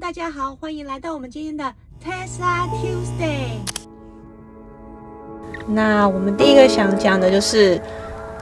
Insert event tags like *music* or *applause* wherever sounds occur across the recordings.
大家好，欢迎来到我们今天的 Tesla Tuesday。那我们第一个想讲的就是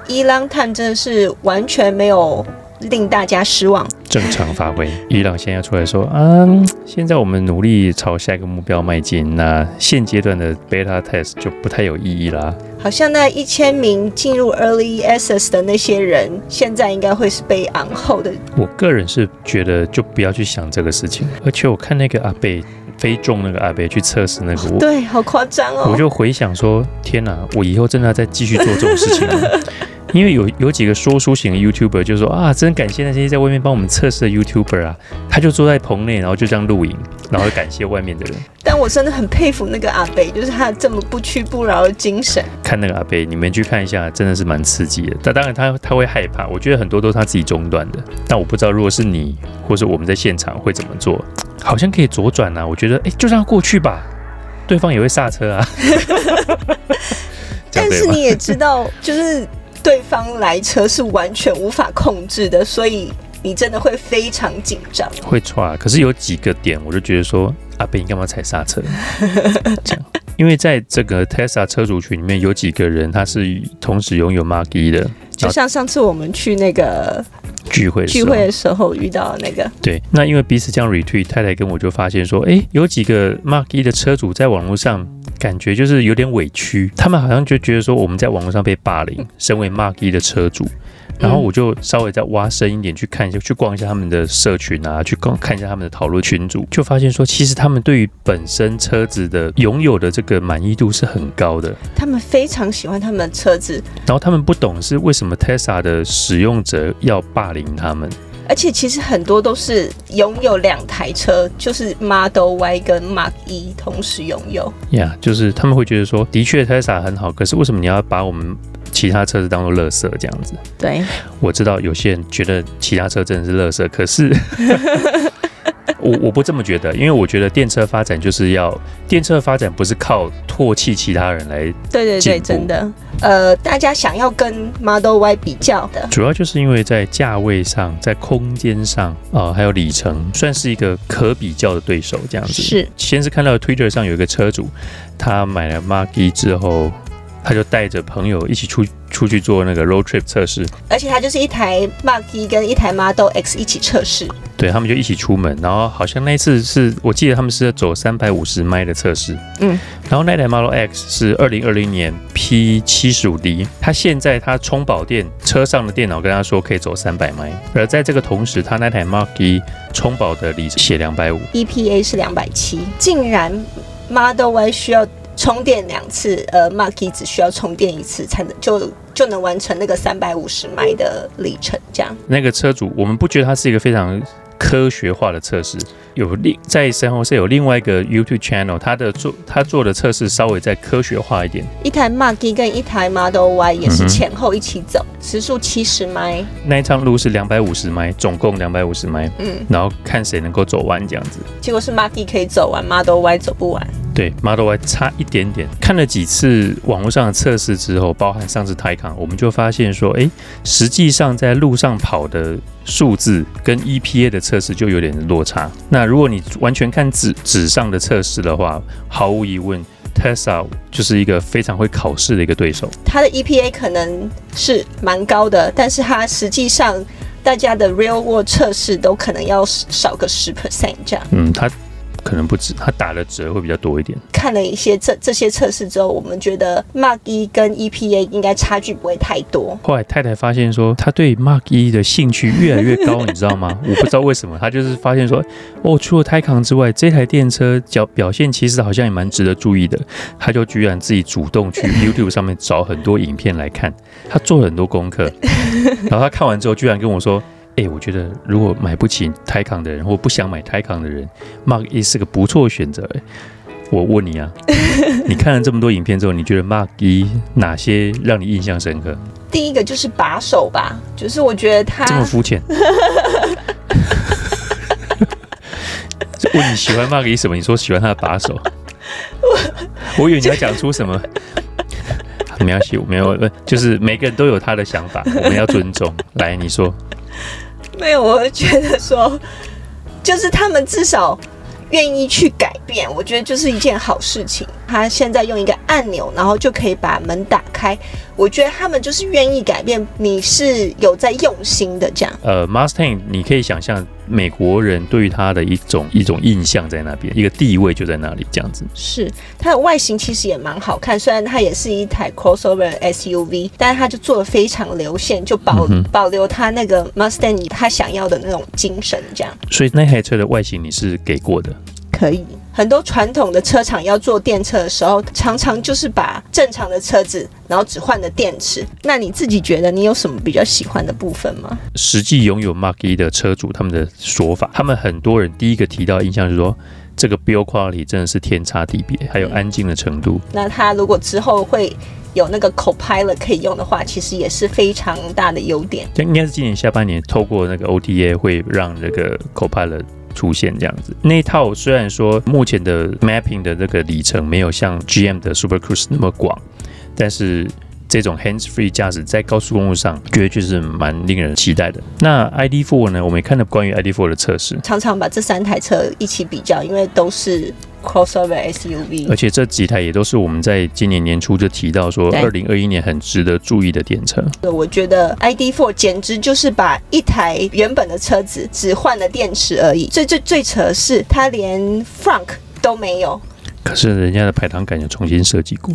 伊朗探针是完全没有令大家失望，正常发挥。*laughs* 伊朗现在出来说，嗯，现在我们努力朝下一个目标迈进，那现阶段的 beta test 就不太有意义啦。好像那一千名进入 Early Access 的那些人，现在应该会是被昂后的。我个人是觉得就不要去想这个事情。而且我看那个阿贝飞中那个阿贝去测试那个，对，好夸张哦！我就回想说，天哪，我以后真的要再继续做这种事情吗？*laughs* 因为有有几个说书型的 YouTuber 就说啊，真感谢那些在外面帮我们测试的 YouTuber 啊，他就坐在棚内，然后就这样录影，然后感谢外面的人。但我真的很佩服那个阿北，就是他这么不屈不挠的精神。看那个阿北，你们去看一下，真的是蛮刺激的。但当然他他会害怕，我觉得很多都是他自己中断的。但我不知道如果是你，或是我们在现场会怎么做？好像可以左转啊，我觉得哎，就让他过去吧，对方也会刹车啊。*laughs* 但是你也知道，就是。对方来车是完全无法控制的，所以你真的会非常紧张，会错。可是有几个点，我就觉得说，阿北你干嘛踩刹车？*laughs* 这样，因为在这个 Tesla 车主群里面有几个人，他是同时拥有 Marky 的，就像上次我们去那个聚会聚会的时候遇到的那个。对，那因为彼此这样 retweet，太太跟我就发现说，哎，有几个 Mark 一的车主在网络上。感觉就是有点委屈，他们好像就觉得说我们在网络上被霸凌，身为 Mark 一的车主，然后我就稍微再挖深一点去看一下，去逛一下他们的社群啊，去逛看一下他们的讨论群组，就发现说其实他们对于本身车子的拥有的这个满意度是很高的，他们非常喜欢他们的车子，然后他们不懂是为什么 Tesla 的使用者要霸凌他们。而且其实很多都是拥有两台车，就是 Model Y 跟 Mark 一同时拥有。呀，yeah, 就是他们会觉得说，的确 Tesla 很好，可是为什么你要把我们其他车子当做垃圾这样子？对，我知道有些人觉得其他车真的是垃圾，可是。*laughs* *laughs* *laughs* 我我不这么觉得，因为我觉得电车发展就是要电车发展不是靠唾弃其他人来。对对对，真的。呃，大家想要跟 Model Y 比较的，主要就是因为在价位上，在空间上啊、呃，还有里程，算是一个可比较的对手这样子。是。先是看到 Twitter 上有一个车主，他买了 Mark 一之后。他就带着朋友一起出出去做那个 road trip 测试，而且他就是一台 Mark 一跟一台 Model X 一起测试。对，他们就一起出门，然后好像那一次是我记得他们是在走三百五十迈的测试。嗯，然后那台 Model X 是二零二零年 P 七十五 D，他现在他充饱电，车上的电脑跟他说可以走三百迈，而在这个同时，他那台 Mark 一充饱的里程写两百五，EPA 是两百七，竟然 Model Y 需要。充电两次，呃，Mark 一只需要充电一次才能就就能完成那个三百五十迈的里程，这样。那个车主，我们不觉得他是一个非常科学化的测试。有另在身后是有另外一个 YouTube channel，他的做他做的测试稍微再科学化一点。一台 Mark 一跟一台 Model Y 也是前后一起走，嗯、时速七十迈。那一趟路是两百五十迈，总共两百五十迈。嗯，然后看谁能够走完这样子。结果是 Mark 一可以走完，Model Y 走不完。对，Model Y 差一点点。看了几次网络上的测试之后，包含上次 Taycan，我们就发现说，哎，实际上在路上跑的数字跟 EPA 的测试就有点落差。那如果你完全看纸纸上的测试的话，毫无疑问，Tesla 就是一个非常会考试的一个对手。它的 EPA 可能是蛮高的，但是它实际上大家的 Real World 测试都可能要少个十 percent 这样。嗯，它。可能不止，它打的折会比较多一点。看了一些这这些测试之后，我们觉得 Mark 一跟 EPA 应该差距不会太多。后来太太发现说，他对 Mark 一的兴趣越来越高，你知道吗？*laughs* 我不知道为什么，他就是发现说，哦，除了 Taycan 之外，这台电车表表现其实好像也蛮值得注意的。他就居然自己主动去 *laughs* YouTube 上面找很多影片来看，他做了很多功课，*laughs* 然后他看完之后，居然跟我说。哎、欸，我觉得如果买不起 Taycan 的人，或不想买 Taycan 的人，Mark 一是个不错的选择。哎，我问你啊，*laughs* 你看了这么多影片之后，你觉得 Mark 一哪些让你印象深刻？第一个就是把手吧，就是我觉得他这么肤浅。*laughs* 问你喜欢 Mark 一什么？你说喜欢他的把手。我以为你要讲出什么？没关系，我没有，就是每个人都有他的想法，我们要尊重。来，你说。没有，我觉得说就是他们至少。愿意去改变，我觉得就是一件好事情。他现在用一个按钮，然后就可以把门打开。我觉得他们就是愿意改变，你是有在用心的这样。呃，Mustang，你可以想象美国人对于他的一种一种印象在那边，一个地位就在那里这样子。是它的外形其实也蛮好看，虽然它也是一台 crossover SUV，但是它就做的非常流线，就保、嗯、保留它那个 Mustang 他想要的那种精神这样。所以那台车的外形你是给过的。可以，很多传统的车厂要做电车的时候，常常就是把正常的车子，然后只换了电池。那你自己觉得你有什么比较喜欢的部分吗？实际拥有 Mark 一的车主他们的说法，他们很多人第一个提到的印象是说，这个 build quality 真的是天差地别，还有安静的程度。嗯。那它如果之后会有那个 Copilot 可以用的话，其实也是非常大的优点。应该是今年下半年透过那个 OTA 会让那个 Copilot。出现这样子，那一套虽然说目前的 mapping 的这个里程没有像 GM 的 Super Cruise 那么广，但是这种 hands-free 驾驶在高速公路上，绝对是蛮令人期待的。那 ID.4 呢？我们也看了关于 ID.4 的测试，常常把这三台车一起比较，因为都是。Crossover SUV，而且这几台也都是我们在今年年初就提到说，二零二一年很值得注意的电车。我觉得 ID.4 简直就是把一台原本的车子只换了电池而已。最最最扯的是，它连 frunk 都没有。可是人家的排挡杆有重新设计过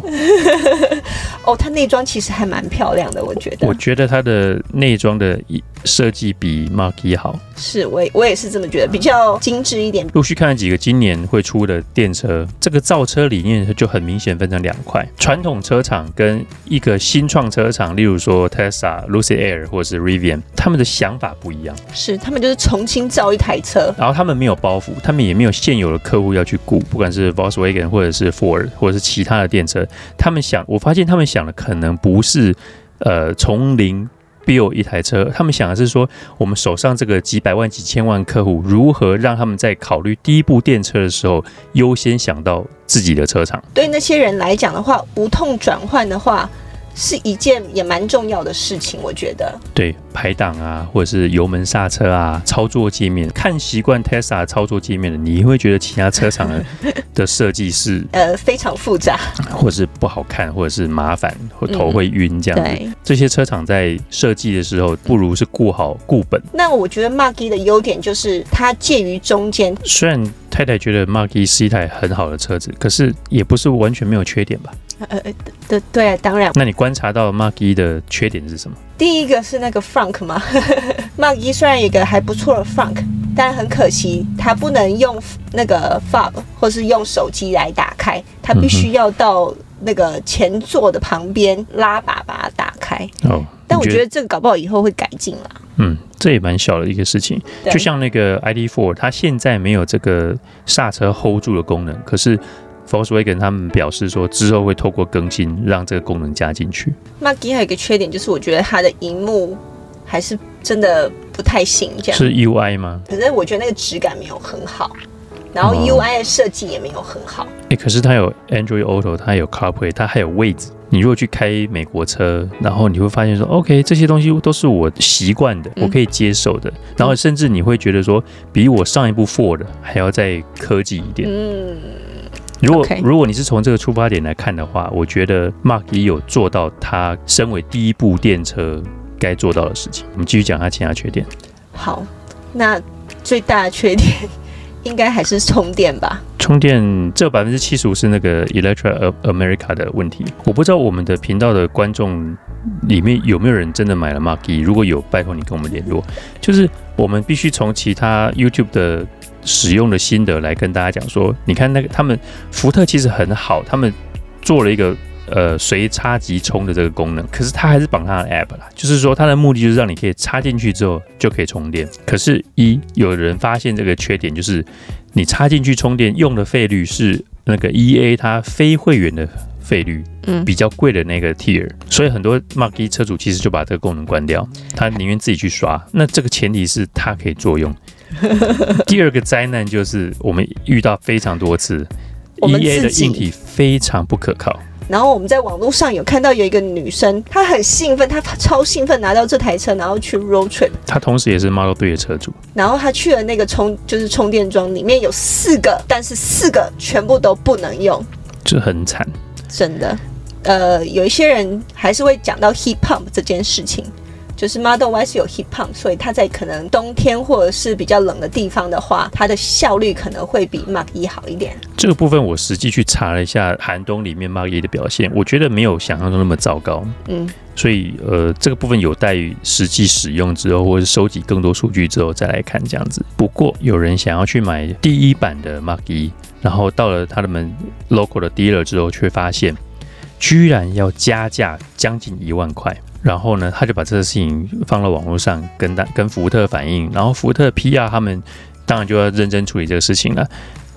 *laughs* 哦，它内装其实还蛮漂亮的，我觉得。我觉得它的内装的设计比 Marky 好。是，我也我也是这么觉得，比较精致一点。陆续看了几个今年会出的电车，这个造车理念就很明显分成两块：传统车厂跟一个新创车厂，例如说 Tesla、Lucid Air 或是 Rivian，他们的想法不一样。是，他们就是重新造一台车，然后他们没有包袱，他们也没有现有的客户要去顾，不管是 Volkswagen。或者是 Ford，或者是其他的电车，他们想，我发现他们想的可能不是，呃，从零 build 一台车，他们想的是说，我们手上这个几百万、几千万客户，如何让他们在考虑第一部电车的时候，优先想到自己的车厂。对那些人来讲的话，无痛转换的话。是一件也蛮重要的事情，我觉得。对，排档啊，或者是油门刹车啊，操作界面，看习惯 Tesla 操作界面的，你会觉得其他车厂的的设计是 *laughs* 呃非常复杂，或是不好看，或者是麻烦，或头会晕这样子。嗯、对，这些车厂在设计的时候，不如是顾好顾本。那我觉得 m a g i 的优点就是它介于中间。虽然太太觉得 Mark E 是一台很好的车子，可是也不是完全没有缺点吧？呃，对对啊，当然。那你观察到 Mark 一的缺点是什么？第一个是那个 frunk 嘛，*laughs* Mark 一虽然有一个还不错的 frunk，但很可惜它不能用那个 fob 或是用手机来打开，它必须要到那个前座的旁边拉把把它打开。哦，但我觉得这个搞不好以后会改进啦。嗯，这也蛮小的一个事情。就像那个 ID.4，它现在没有这个刹车 hold 住的功能，可是。Volkswagen 他们表示说，之后会透过更新让这个功能加进去。m a g i 还有一个缺点，就是我觉得它的荧幕还是真的不太行，这样。是 UI 吗？可是我觉得那个质感没有很好，然后 UI 的设计也没有很好。哎、可是它有 Android Auto，它有 CarPlay，它还有位置。你如果去开美国车，然后你会发现说，OK，这些东西都是我习惯的，我可以接受的。嗯、然后甚至你会觉得说，比我上一部 Ford 还要再科技一点。嗯。如果.如果你是从这个出发点来看的话，我觉得 Mark 也有做到他身为第一部电车该做到的事情。我们继续讲它其他缺点。好，那最大的缺点应该还是充电吧？充电这百分之七十五是那个 Electra America 的问题。我不知道我们的频道的观众里面有没有人真的买了 m a r k e 如果有，拜托你跟我们联络。就是我们必须从其他 YouTube 的。使用的心得来跟大家讲说，你看那个他们福特其实很好，他们做了一个呃随插即充的这个功能，可是它还是绑它的 app 啦，就是说它的目的就是让你可以插进去之后就可以充电。可是，一有人发现这个缺点，就是你插进去充电用的费率是那个 EA 它非会员的费率，嗯，比较贵的那个 tier，所以很多 m a r k e 车主其实就把这个功能关掉，他宁愿自己去刷。那这个前提是它可以作用。*laughs* 第二个灾难就是我们遇到非常多次，EA 的硬体非常不可靠。然后我们在网络上有看到有一个女生，她很兴奋，她超兴奋拿到这台车，然后去 road trip。她同时也是 Model 3的车主。然后她去了那个充，就是充电桩，里面有四个，但是四个全部都不能用，这很惨。真的，呃，有一些人还是会讲到 heat pump 这件事情。就是 Model Y 是有 heat pump，所以它在可能冬天或者是比较冷的地方的话，它的效率可能会比 Mark 一好一点。这个部分我实际去查了一下寒冬里面 Mark 一的表现，我觉得没有想象中那么糟糕。嗯，所以呃，这个部分有待于实际使用之后，或者收集更多数据之后再来看这样子。不过有人想要去买第一版的 Mark 一，然后到了他们 local 的 dealer 之后，却发现居然要加价将近一万块。然后呢，他就把这个事情放到网络上跟大跟福特反映，然后福特 PR 他们当然就要认真处理这个事情了。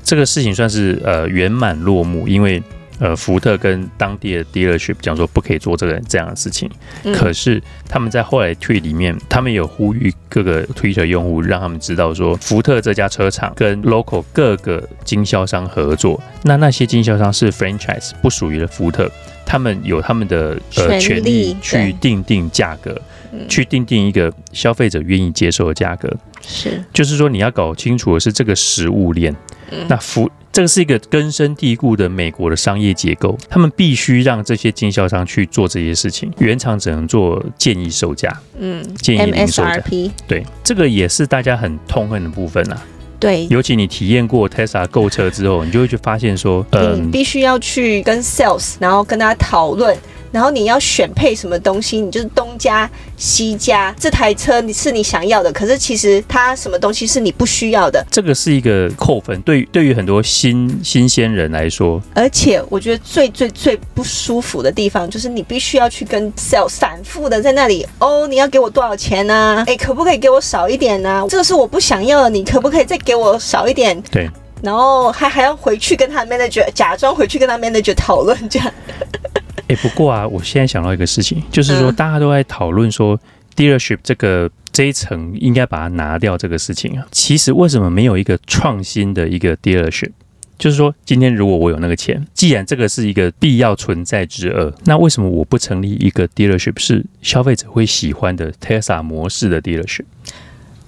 这个事情算是呃圆满落幕，因为呃福特跟当地的 dealership 讲说不可以做这个这样的事情。嗯、可是他们在后来 tweet 里面，他们有呼吁各个 Twitter 用户，让他们知道说福特这家车厂跟 local 各个经销商合作，那那些经销商是 franchise，不属于了福特。他们有他们的呃权利去定定价格，去定定一个消费者愿意接受的价格。是，就是说你要搞清楚的是这个食物链。那服这个是一个根深蒂固的美国的商业结构，他们必须让这些经销商去做这些事情，原厂只能做建议售价。嗯，建议零售价。对，这个也是大家很痛恨的部分啊。对，尤其你体验过 Tesla 购车之后，你就会去发现说，嗯，你必须要去跟 Sales，然后跟他讨论。然后你要选配什么东西，你就是东加西加。这台车你是你想要的，可是其实它什么东西是你不需要的。这个是一个扣分，对于对于很多新新鲜人来说。而且我觉得最最最不舒服的地方，就是你必须要去跟 sales 反复的在那里哦，你要给我多少钱呢、啊？哎，可不可以给我少一点呢、啊？这个是我不想要的，你可不可以再给我少一点？对。然后还还要回去跟他 manager 假装回去跟他 manager 讨论这样。哎，不过啊，我现在想到一个事情，就是说大家都在讨论说 dealership 这个这一层应该把它拿掉这个事情啊。其实为什么没有一个创新的一个 dealership？就是说，今天如果我有那个钱，既然这个是一个必要存在之恶，那为什么我不成立一个 dealership 是消费者会喜欢的 Tesla 模式的 dealership？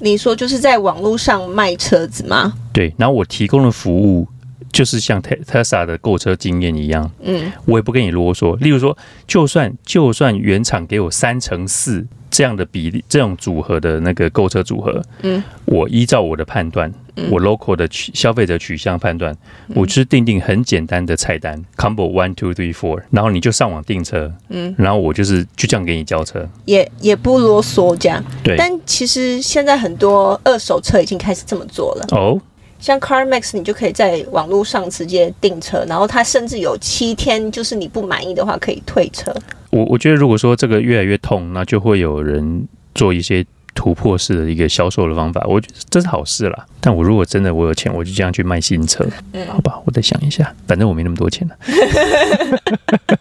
你说就是在网络上卖车子吗？对，然后我提供的服务。就是像 Tesla 的购车经验一样，嗯，我也不跟你啰嗦。例如说，就算就算原厂给我三乘四这样的比例，这种组合的那个购车组合，嗯，我依照我的判断，我 local 的取消费者取向判断，我就是订定很简单的菜单，combo one two three four，然后你就上网订车，嗯，然后我就是就这样给你交车，也也不啰嗦这样，对。但其实现在很多二手车已经开始这么做了。哦。像 CarMax，你就可以在网络上直接订车，然后它甚至有七天，就是你不满意的话可以退车。我我觉得，如果说这个越来越痛，那就会有人做一些突破式的一个销售的方法。我觉得这是好事啦。但我如果真的我有钱，我就这样去卖新车，嗯，好吧？我再想一下，反正我没那么多钱了。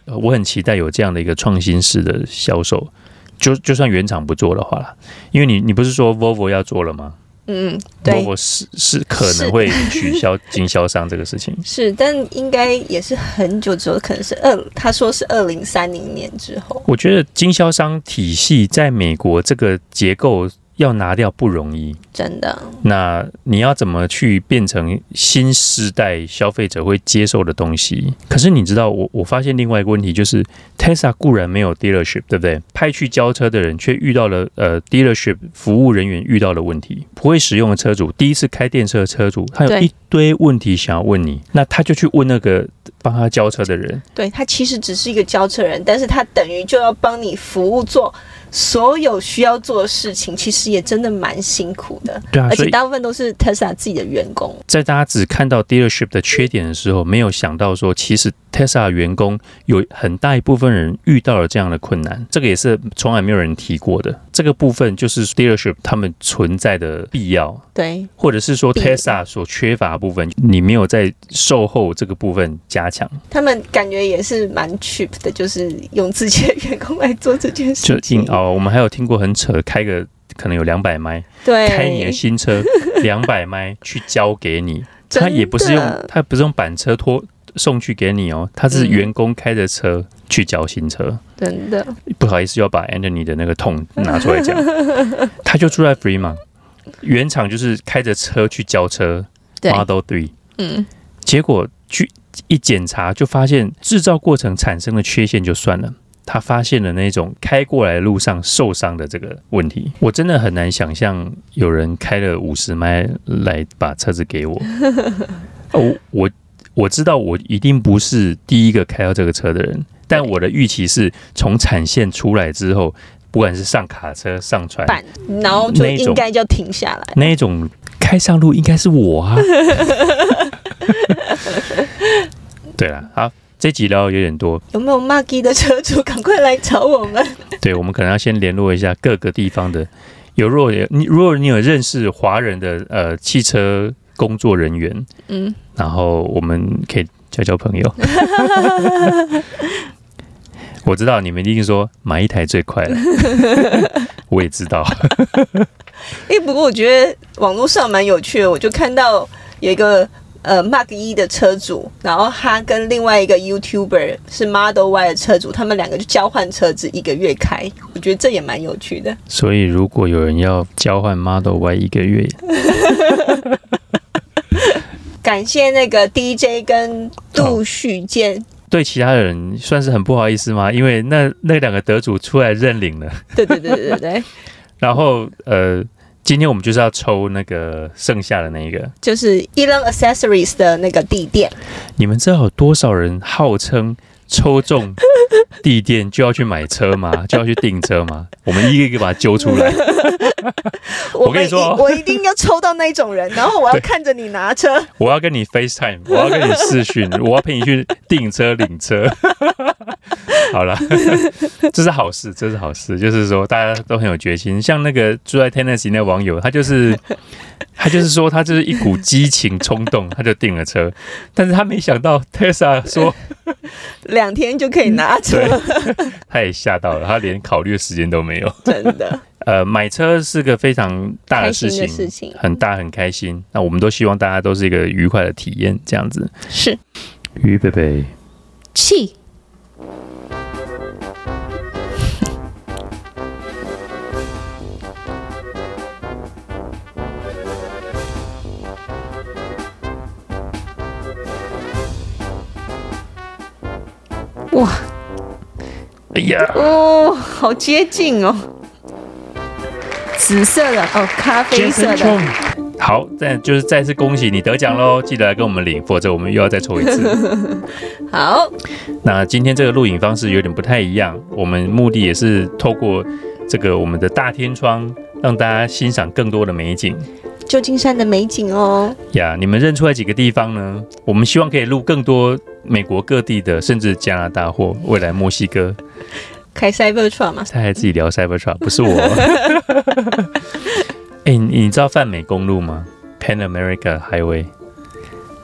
*laughs* 我很期待有这样的一个创新式的销售，就就算原厂不做的话啦，因为你你不是说 Volvo 要做了吗？嗯，对，我是是可能会取消 *laughs* 经销商这个事情，是，是，但应该也是很久之后，可能是二，他说是二零三零年之后。我觉得经销商体系在美国这个结构。要拿掉不容易，真的。那你要怎么去变成新时代消费者会接受的东西？可是你知道，我我发现另外一个问题就是，Tesla 固然没有 dealership，对不对？派去交车的人却遇到了呃 dealership 服务人员遇到的问题。不会使用的车主，第一次开电车的车主，他有一堆问题想要问你，那他就去问那个帮他交车的人。对，他其实只是一个交车人，但是他等于就要帮你服务做。所有需要做的事情，其实也真的蛮辛苦的。对啊，而且大部分都是 Tesla 自己的员工。在大家只看到 dealership 的缺点的时候，没有想到说，其实 Tesla 员工有很大一部分人遇到了这样的困难。这个也是从来没有人提过的。这个部分就是 dealership 他们存在的必要。对，或者是说 Tesla 所缺乏的部分，你没有在售后这个部分加强。他们感觉也是蛮 cheap 的，就是用自己的员工来做这件事情。就哦，我们还有听过很扯，开个可能有两百迈，对，开你的新车两百迈去交给你，*laughs* 他也不是用他不是用板车拖送去给你哦，他是员工开着车去交新车，真的。不好意思，要把 Anthony 的那个痛拿出来讲，*laughs* 他就住在 Fremont，原厂就是开着车去交车，Model Three，嗯，结果去一检查就发现制造过程产生的缺陷就算了。他发现了那种开过来的路上受伤的这个问题，我真的很难想象有人开了五十迈来把车子给我。*laughs* 哦我我知道我一定不是第一个开到这个车的人，但我的预期是从产线出来之后，不管是上卡车、上船，然后就应该就停下来。那一种开上路应该是我啊。*laughs* 对了，好。这集聊有点多，有没有 Mach-E 的车主赶快来找我们？对，我们可能要先联络一下各个地方的。有如果有你，如果你有认识华人的呃汽车工作人员，嗯，然后我们可以交交朋友。*laughs* 我知道你们一定说买一台最快了，*laughs* 我也知道。哎，不过我觉得网络上蛮有趣的，我就看到有一个。呃 Mark 一的车主，然后他跟另外一个 YouTuber 是 Model Y 的车主，他们两个就交换车子，一个月开，我觉得这也蛮有趣的。所以，如果有人要交换 Model Y 一个月，*laughs* 感谢那个 DJ 跟杜旭健。对其他人算是很不好意思吗？因为那那两个得主出来认领了。对对对对对。*laughs* 然后呃。今天我们就是要抽那个剩下的那一个，就是 Elon Accessories 的那个地垫。你们知道有多少人号称抽中地垫就要去买车吗？*laughs* 就要去订车吗？我们一个一个把它揪出来。*laughs* 我跟你说，我一定要抽到那种人，然后我要看着你拿车，我要跟你 FaceTime，我要跟你视讯，*laughs* 我要陪你去订车领车。好了，这是好事，这是好事，就是说大家都很有决心。像那个住在 Tennessee 那网友，他就是他就是说他就是一股激情冲动，他就订了车，但是他没想到 Tesla 说两天就可以拿车，*laughs* 他也吓到了，他连考虑的时间都没有，真的。*laughs* 呃，买车是个非常大的事情，事情很大很开心。那我们都希望大家都是一个愉快的体验，这样子是。预备备，起。哇！哎呀！哦，好接近哦。紫色的哦，咖啡色的。好，再就是再次恭喜你得奖喽！*laughs* 记得来跟我们领，否则我们又要再抽一次。*laughs* 好，那今天这个录影方式有点不太一样，我们目的也是透过这个我们的大天窗，让大家欣赏更多的美景。旧金山的美景哦。呀，你们认出来几个地方呢？我们希望可以录更多美国各地的，甚至加拿大或未来墨西哥。开 Cybertruck 吗？他还自己聊 Cybertruck，*laughs* 不是我。*laughs* 哎、欸，你知道泛美公路吗？Pan America Highway，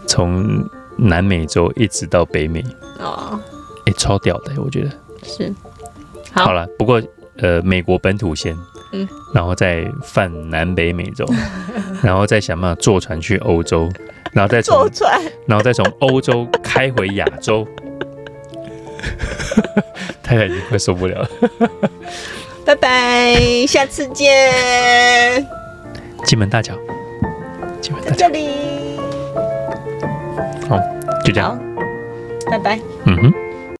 从南美洲一直到北美。哦。哎、欸，超屌的，我觉得。是。好，好了，不过呃，美国本土线，嗯，然后再泛南北美洲，*laughs* 然后再想办法坐船去欧洲，然后再坐船，然后再从欧洲开回亚洲。太太已经快受不了了，拜拜，下次见。金门大桥，金门大桥这里。好，就这样。拜拜。嗯哼。